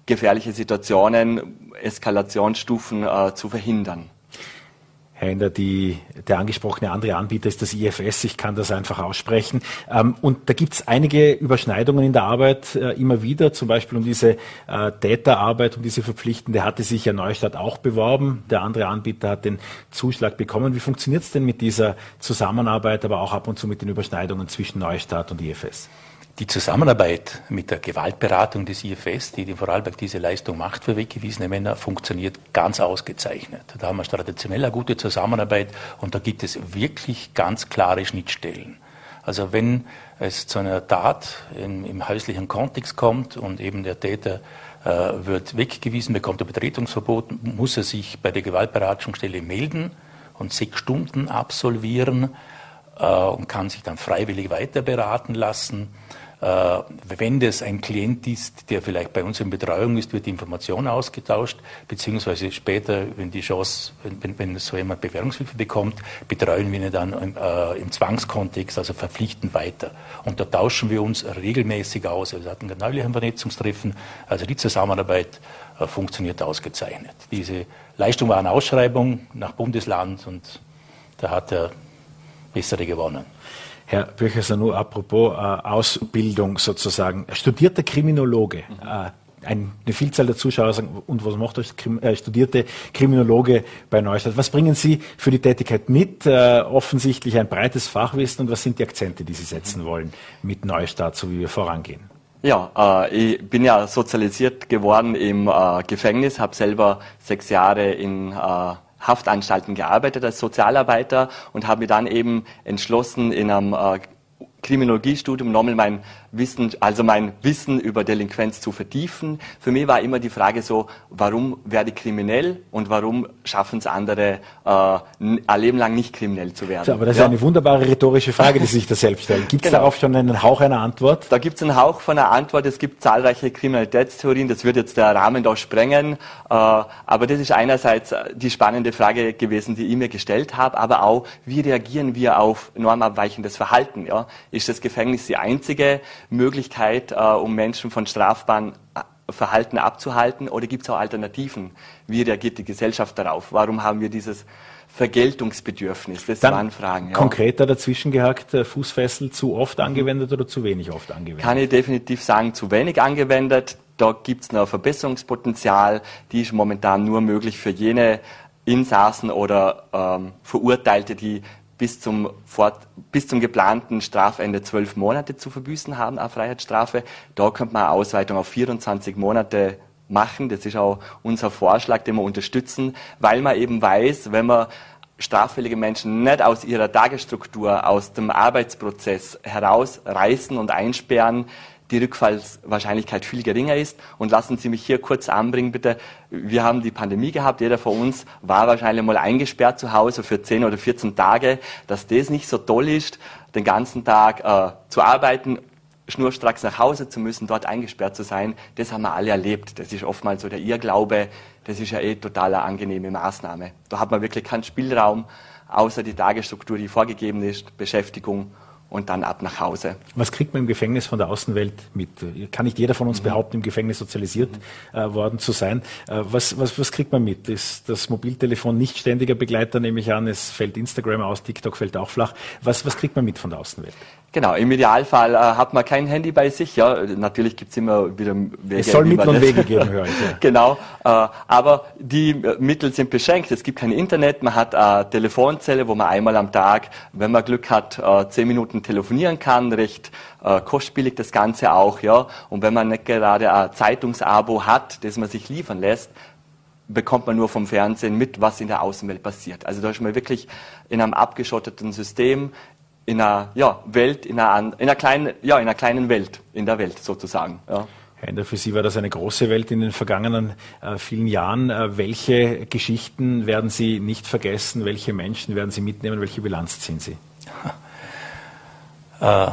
gefährliche Situationen, Eskalationsstufen äh, zu verhindern. Ender, die, der angesprochene andere Anbieter ist das IFS, ich kann das einfach aussprechen. Ähm, und da gibt es einige Überschneidungen in der Arbeit äh, immer wieder, zum Beispiel um diese äh, Täterarbeit, um diese verpflichtende hatte sich ja Neustadt auch beworben. Der andere Anbieter hat den Zuschlag bekommen. Wie funktioniert es denn mit dieser Zusammenarbeit, aber auch ab und zu mit den Überschneidungen zwischen Neustadt und IFS? Die Zusammenarbeit mit der Gewaltberatung des IFS, die in Vorarlberg diese Leistung macht für weggewiesene Männer, funktioniert ganz ausgezeichnet. Da haben wir traditionell eine gute Zusammenarbeit und da gibt es wirklich ganz klare Schnittstellen. Also wenn es zu einer Tat im, im häuslichen Kontext kommt und eben der Täter äh, wird weggewiesen, bekommt ein Betretungsverbot, muss er sich bei der Gewaltberatungsstelle melden und sechs Stunden absolvieren äh, und kann sich dann freiwillig weiter beraten lassen. Äh, wenn das ein Klient ist, der vielleicht bei uns in Betreuung ist, wird die Information ausgetauscht, beziehungsweise später, wenn die Chance, wenn, wenn so jemand Bewährungshilfe bekommt, betreuen wir ihn dann im, äh, im Zwangskontext, also verpflichtend weiter. Und da tauschen wir uns regelmäßig aus. Wir hatten neulich ein Vernetzungstreffen, also die Zusammenarbeit äh, funktioniert ausgezeichnet. Diese Leistung war eine Ausschreibung nach Bundesland und da hat der Bessere gewonnen. Herr Böcheser, nur apropos äh, Ausbildung sozusagen. Studierter Kriminologe. Äh, eine Vielzahl der Zuschauer sagen, und was macht der äh, studierte Kriminologe bei Neustadt? Was bringen Sie für die Tätigkeit mit? Äh, offensichtlich ein breites Fachwissen und was sind die Akzente, die Sie setzen wollen mit Neustadt, so wie wir vorangehen? Ja, äh, ich bin ja sozialisiert geworden im äh, Gefängnis, habe selber sechs Jahre in äh, Haftanstalten gearbeitet als Sozialarbeiter und habe mir dann eben entschlossen, in einem äh, Kriminologiestudium nochmal mein Wissen, also mein Wissen über Delinquenz zu vertiefen. Für mich war immer die Frage so, warum werde ich kriminell und warum schaffen es andere, äh, ein Leben lang nicht kriminell zu werden. Aber das ja. ist eine wunderbare rhetorische Frage, die sich da selbst stellen. Gibt es genau. darauf schon einen Hauch einer Antwort? Da gibt es einen Hauch von einer Antwort. Es gibt zahlreiche Kriminalitätstheorien. Das wird jetzt der Rahmen da sprengen. Äh, aber das ist einerseits die spannende Frage gewesen, die ich mir gestellt habe, aber auch, wie reagieren wir auf normabweichendes Verhalten? Ja? Ist das Gefängnis die einzige Möglichkeit, äh, um Menschen von strafbaren äh, Verhalten abzuhalten? Oder gibt es auch Alternativen? Wie reagiert die Gesellschaft darauf? Warum haben wir dieses Vergeltungsbedürfnis? Das Dann waren Fragen. Ja. Konkreter dazwischen gehakt, äh, Fußfessel zu oft angewendet oder zu wenig oft angewendet? Kann ich definitiv sagen, zu wenig angewendet. Da gibt es noch Verbesserungspotenzial. Die ist momentan nur möglich für jene Insassen oder ähm, Verurteilte, die bis zum, fort, bis zum geplanten Strafende zwölf Monate zu verbüßen haben, eine Freiheitsstrafe. Da könnte man eine Ausweitung auf 24 Monate machen. Das ist auch unser Vorschlag, den wir unterstützen, weil man eben weiß, wenn man straffällige Menschen nicht aus ihrer Tagesstruktur, aus dem Arbeitsprozess herausreißen und einsperren, die Rückfallswahrscheinlichkeit viel geringer ist. Und lassen Sie mich hier kurz anbringen, bitte. Wir haben die Pandemie gehabt. Jeder von uns war wahrscheinlich mal eingesperrt zu Hause für 10 oder 14 Tage. Dass das nicht so toll ist, den ganzen Tag äh, zu arbeiten, schnurstracks nach Hause zu müssen, dort eingesperrt zu sein, das haben wir alle erlebt. Das ist oftmals so der Irrglaube. Das ist ja eh total eine angenehme Maßnahme. Da hat man wirklich keinen Spielraum, außer die Tagesstruktur, die vorgegeben ist, Beschäftigung und dann ab nach Hause. Was kriegt man im Gefängnis von der Außenwelt mit? Kann nicht jeder von uns mhm. behaupten, im Gefängnis sozialisiert mhm. äh, worden zu sein. Äh, was, was, was kriegt man mit? Ist das Mobiltelefon nicht ständiger Begleiter, nehme ich an? Es fällt Instagram aus, TikTok fällt auch flach. Was, was kriegt man mit von der Außenwelt? Genau, im Idealfall äh, hat man kein Handy bei sich. Ja, natürlich gibt's immer wieder Wege. Es soll Mittel und Wege geben, höre ich. Ja. genau, äh, aber die äh, Mittel sind beschränkt. Es gibt kein Internet, man hat eine Telefonzelle, wo man einmal am Tag, wenn man Glück hat, äh, zehn Minuten telefonieren kann, recht äh, kostspielig das Ganze auch. Ja, und wenn man nicht gerade ein Zeitungsabo hat, das man sich liefern lässt, bekommt man nur vom Fernsehen mit, was in der Außenwelt passiert. Also da ist man wirklich in einem abgeschotteten System, in einer ja, Welt, in einer, in einer, kleinen, ja, in einer kleinen Welt, in der Welt sozusagen. Ja. Herr Ender, für Sie war das eine große Welt in den vergangenen äh, vielen Jahren. Äh, welche Geschichten werden Sie nicht vergessen? Welche Menschen werden Sie mitnehmen? Welche Bilanz ziehen Sie? Äh,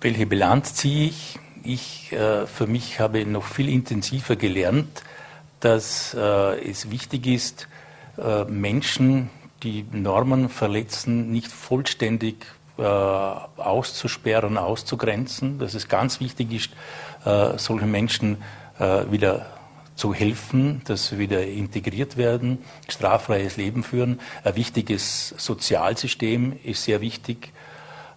welche Bilanz ziehe ich? Ich äh, für mich habe noch viel intensiver gelernt, dass äh, es wichtig ist, äh, Menschen die Normen verletzen, nicht vollständig äh, auszusperren, auszugrenzen. Dass es ganz wichtig ist, äh, solchen Menschen wieder zu helfen, dass sie wieder integriert werden, straffreies Leben führen. Ein wichtiges Sozialsystem ist sehr wichtig.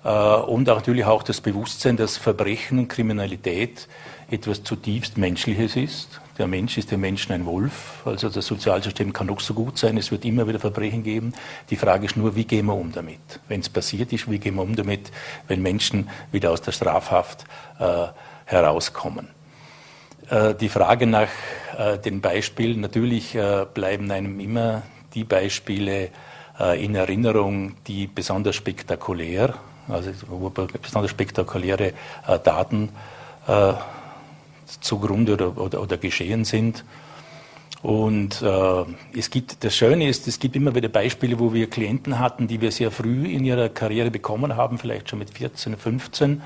Äh, und auch natürlich auch das Bewusstsein, dass Verbrechen und Kriminalität etwas zutiefst Menschliches ist. Der Mensch ist dem Menschen ein Wolf. Also das Sozialsystem kann doch so gut sein. Es wird immer wieder Verbrechen geben. Die Frage ist nur, wie gehen wir um damit? Wenn es passiert ist, wie gehen wir um damit, wenn Menschen wieder aus der Strafhaft äh, herauskommen? Äh, die Frage nach äh, den Beispielen, natürlich äh, bleiben einem immer die Beispiele in Erinnerung, die besonders spektakulär, also besonders spektakuläre Daten zugrunde oder, oder, oder geschehen sind. Und äh, es gibt, das Schöne ist, es gibt immer wieder Beispiele, wo wir Klienten hatten, die wir sehr früh in ihrer Karriere bekommen haben, vielleicht schon mit 14, 15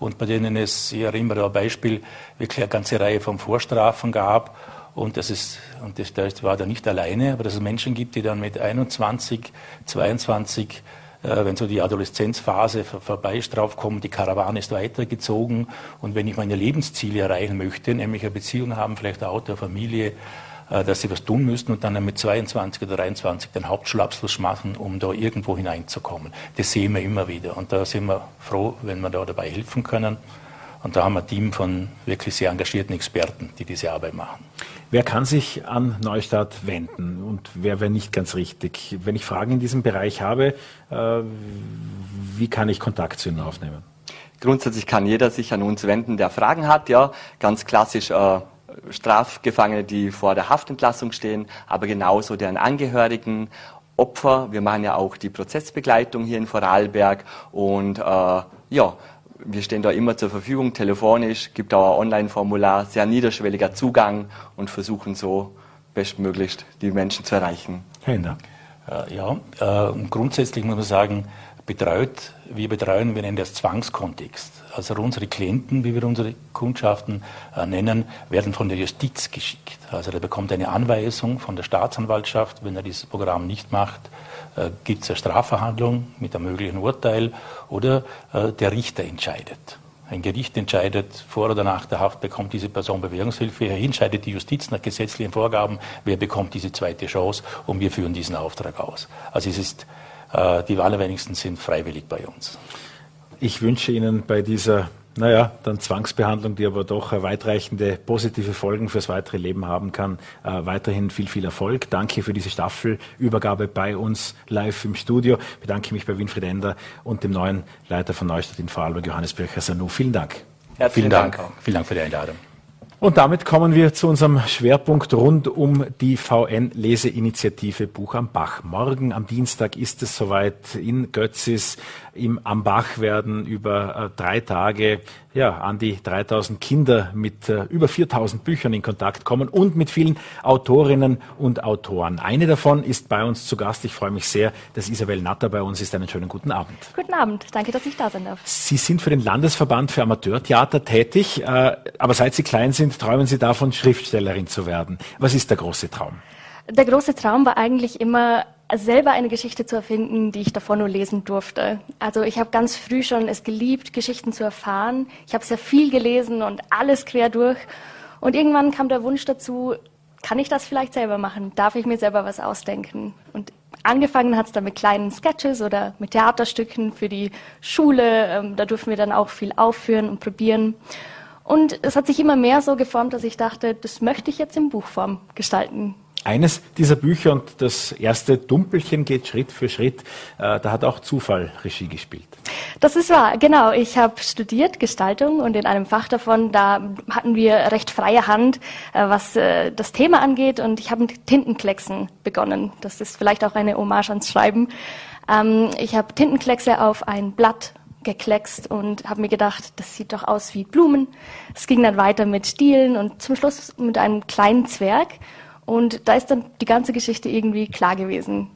und bei denen es, ich erinnere ein Beispiel, wirklich eine ganze Reihe von Vorstrafen gab. Und das ist, und das, das war da nicht alleine, aber dass es Menschen gibt, die dann mit 21, 22 äh, wenn so die Adoleszenzphase vorbei ist, draufkommen, die Karawane ist weitergezogen. Und wenn ich meine Lebensziele erreichen möchte, nämlich eine Beziehung haben, vielleicht ein Auto, eine Familie, dass sie was tun müssen und dann mit 22 oder 23 den Hauptschulabschluss machen, um da irgendwo hineinzukommen. Das sehen wir immer wieder und da sind wir froh, wenn wir da dabei helfen können. Und da haben wir ein Team von wirklich sehr engagierten Experten, die diese Arbeit machen. Wer kann sich an Neustadt wenden und wer wäre nicht ganz richtig? Wenn ich Fragen in diesem Bereich habe, äh, wie kann ich Kontakt zu Ihnen aufnehmen? Grundsätzlich kann jeder sich an uns wenden, der Fragen hat. Ja, ganz klassisch äh, Strafgefangene, die vor der Haftentlassung stehen, aber genauso deren Angehörigen, Opfer. Wir machen ja auch die Prozessbegleitung hier in Vorarlberg und äh, ja, wir stehen da immer zur Verfügung, telefonisch, gibt auch ein Online-Formular, sehr niederschwelliger Zugang und versuchen so bestmöglichst die Menschen zu erreichen. Herr Hinder. Äh, ja, äh, grundsätzlich muss man sagen, betreut, wir betreuen, wir nennen das Zwangskontext. Also unsere Klienten, wie wir unsere Kundschaften äh, nennen, werden von der Justiz geschickt. Also der bekommt eine Anweisung von der Staatsanwaltschaft, wenn er dieses Programm nicht macht, äh, gibt es eine Strafverhandlung mit einem möglichen Urteil oder äh, der Richter entscheidet. Ein Gericht entscheidet, vor oder nach der Haft bekommt diese Person Bewährungshilfe. Hier entscheidet die Justiz nach gesetzlichen Vorgaben, wer bekommt diese zweite Chance und wir führen diesen Auftrag aus. Also es ist, äh, die allerwenigsten sind freiwillig bei uns. Ich wünsche Ihnen bei dieser naja, dann Zwangsbehandlung, die aber doch weitreichende positive Folgen fürs weitere Leben haben kann. Äh, weiterhin viel, viel Erfolg. Danke für diese Staffelübergabe bei uns live im Studio. Ich bedanke mich bei Winfried Ender und dem neuen Leiter von Neustadt in Vorarlberg, Johannes Bircher-Sanu. Vielen Dank. Herzlichen Vielen Dank. Dank. Vielen Dank für die Einladung. Und damit kommen wir zu unserem Schwerpunkt rund um die VN-Leseinitiative Buch am Bach. Morgen am Dienstag ist es soweit in Götzis im Am Bach werden über äh, drei Tage ja, an die 3000 Kinder mit äh, über 4000 Büchern in Kontakt kommen und mit vielen Autorinnen und Autoren. Eine davon ist bei uns zu Gast. Ich freue mich sehr, dass Isabel Natter bei uns ist. Einen schönen guten Abend. Guten Abend. Danke, dass ich da sein darf. Sie sind für den Landesverband für Amateurtheater tätig, äh, aber seit Sie klein sind, träumen Sie davon, Schriftstellerin zu werden. Was ist der große Traum? Der große Traum war eigentlich immer, selber eine Geschichte zu erfinden, die ich davor nur lesen durfte. Also ich habe ganz früh schon es geliebt, Geschichten zu erfahren. Ich habe sehr viel gelesen und alles quer durch. Und irgendwann kam der Wunsch dazu, kann ich das vielleicht selber machen? Darf ich mir selber was ausdenken? Und angefangen hat es dann mit kleinen Sketches oder mit Theaterstücken für die Schule. Ähm, da durften wir dann auch viel aufführen und probieren. Und es hat sich immer mehr so geformt, dass ich dachte, das möchte ich jetzt in Buchform gestalten eines dieser Bücher und das erste Dumpelchen geht Schritt für Schritt. Äh, da hat auch Zufall Regie gespielt. Das ist wahr, genau. Ich habe studiert Gestaltung und in einem Fach davon, da hatten wir recht freie Hand, äh, was äh, das Thema angeht. Und ich habe mit Tintenklecksen begonnen. Das ist vielleicht auch eine Hommage ans Schreiben. Ähm, ich habe Tintenkleckse auf ein Blatt gekleckst und habe mir gedacht, das sieht doch aus wie Blumen. Es ging dann weiter mit Stielen und zum Schluss mit einem kleinen Zwerg. Und da ist dann die ganze Geschichte irgendwie klar gewesen.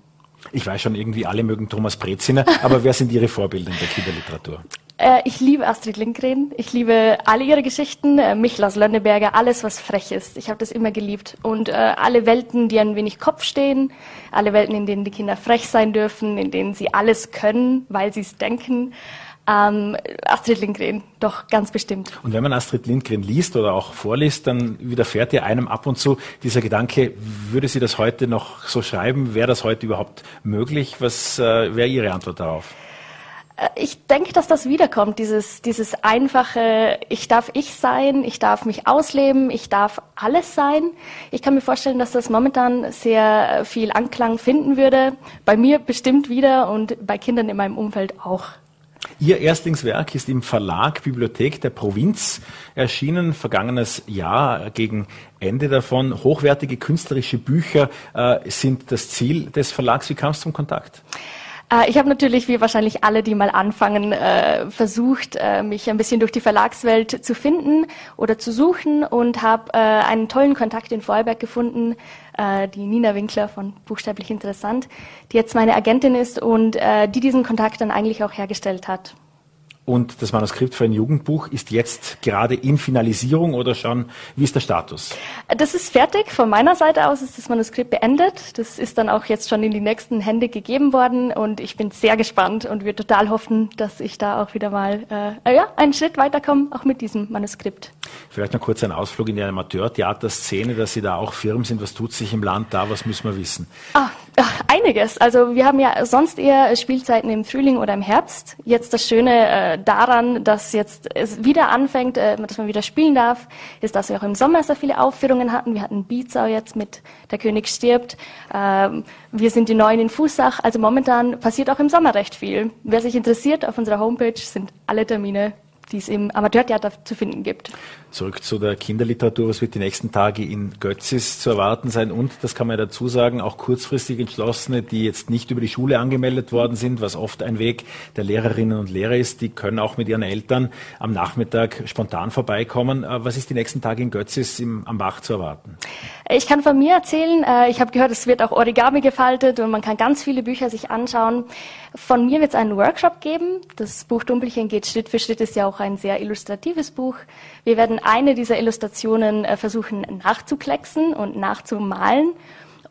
Ich weiß schon, irgendwie alle mögen Thomas Breziner, aber wer sind Ihre Vorbilder in der Kinderliteratur? Äh, ich liebe Astrid Lindgren. Ich liebe alle ihre Geschichten. Äh, Michlas Lönneberger, alles, was frech ist. Ich habe das immer geliebt. Und äh, alle Welten, die ein wenig Kopf stehen, alle Welten, in denen die Kinder frech sein dürfen, in denen sie alles können, weil sie es denken. Ähm, Astrid Lindgren, doch ganz bestimmt. Und wenn man Astrid Lindgren liest oder auch vorliest, dann widerfährt ja einem ab und zu dieser Gedanke, würde sie das heute noch so schreiben? Wäre das heute überhaupt möglich? Was äh, wäre Ihre Antwort darauf? Äh, ich denke, dass das wiederkommt, dieses, dieses einfache, ich darf ich sein, ich darf mich ausleben, ich darf alles sein. Ich kann mir vorstellen, dass das momentan sehr viel Anklang finden würde. Bei mir bestimmt wieder und bei Kindern in meinem Umfeld auch. Ihr Erstlingswerk ist im Verlag Bibliothek der Provinz erschienen, vergangenes Jahr gegen Ende davon. Hochwertige künstlerische Bücher äh, sind das Ziel des Verlags. Wie kam es zum Kontakt? Äh, ich habe natürlich, wie wahrscheinlich alle, die mal anfangen, äh, versucht, äh, mich ein bisschen durch die Verlagswelt zu finden oder zu suchen und habe einen tollen Kontakt in Vorarlberg gefunden, die Nina Winkler von Buchstäblich Interessant, die jetzt meine Agentin ist und die diesen Kontakt dann eigentlich auch hergestellt hat. Und das Manuskript für ein Jugendbuch ist jetzt gerade in Finalisierung oder schon, wie ist der Status? Das ist fertig. Von meiner Seite aus ist das Manuskript beendet. Das ist dann auch jetzt schon in die nächsten Hände gegeben worden und ich bin sehr gespannt und wir total hoffen, dass ich da auch wieder mal äh, ja, einen Schritt weiterkomme, auch mit diesem Manuskript. Vielleicht noch kurz ein Ausflug in die Amateurtheaterszene, dass Sie da auch Firmen sind. Was tut sich im Land da? Was müssen wir wissen? Ah, einiges. Also wir haben ja sonst eher Spielzeiten im Frühling oder im Herbst. Jetzt das Schöne äh, daran, dass jetzt es wieder anfängt, äh, dass man wieder spielen darf, ist, dass wir auch im Sommer sehr viele Aufführungen hatten. Wir hatten Beatsau jetzt mit Der König stirbt. Ähm, wir sind die Neuen in Fußach. Also momentan passiert auch im Sommer recht viel. Wer sich interessiert, auf unserer Homepage sind alle Termine die es im Amateurtheater zu finden gibt. Zurück zu der Kinderliteratur. Was wird die nächsten Tage in Götzis zu erwarten sein? Und, das kann man ja dazu sagen, auch kurzfristig Entschlossene, die jetzt nicht über die Schule angemeldet worden sind, was oft ein Weg der Lehrerinnen und Lehrer ist, die können auch mit ihren Eltern am Nachmittag spontan vorbeikommen. Äh, was ist die nächsten Tage in Götzis im, am Bach zu erwarten? Ich kann von mir erzählen, äh, ich habe gehört, es wird auch Origami gefaltet und man kann ganz viele Bücher sich anschauen. Von mir wird es einen Workshop geben. Das Buch Dumpelchen geht Schritt für Schritt, ist ja auch ein sehr illustratives Buch. Wir werden eine dieser Illustrationen äh, versuchen nachzuklecksen und nachzumalen.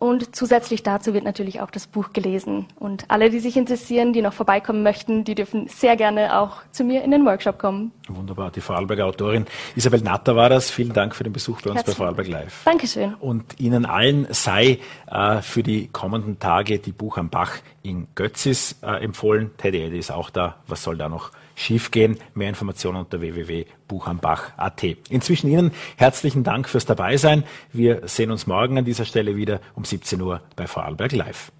Und zusätzlich dazu wird natürlich auch das Buch gelesen. Und alle, die sich interessieren, die noch vorbeikommen möchten, die dürfen sehr gerne auch zu mir in den Workshop kommen. Wunderbar. Die Vorarlberger Autorin Isabel Natter war das. Vielen Dank für den Besuch bei uns Herzlich. bei Vorarlberg Live. Dankeschön. Und Ihnen allen sei äh, für die kommenden Tage die Buch am Bach in Götzis äh, empfohlen. Teddy Eddy ist auch da. Was soll da noch schiefgehen. Mehr Informationen unter www.buchambach.at. Inzwischen Ihnen herzlichen Dank fürs Dabeisein. Wir sehen uns morgen an dieser Stelle wieder um 17 Uhr bei Vorarlberg Live.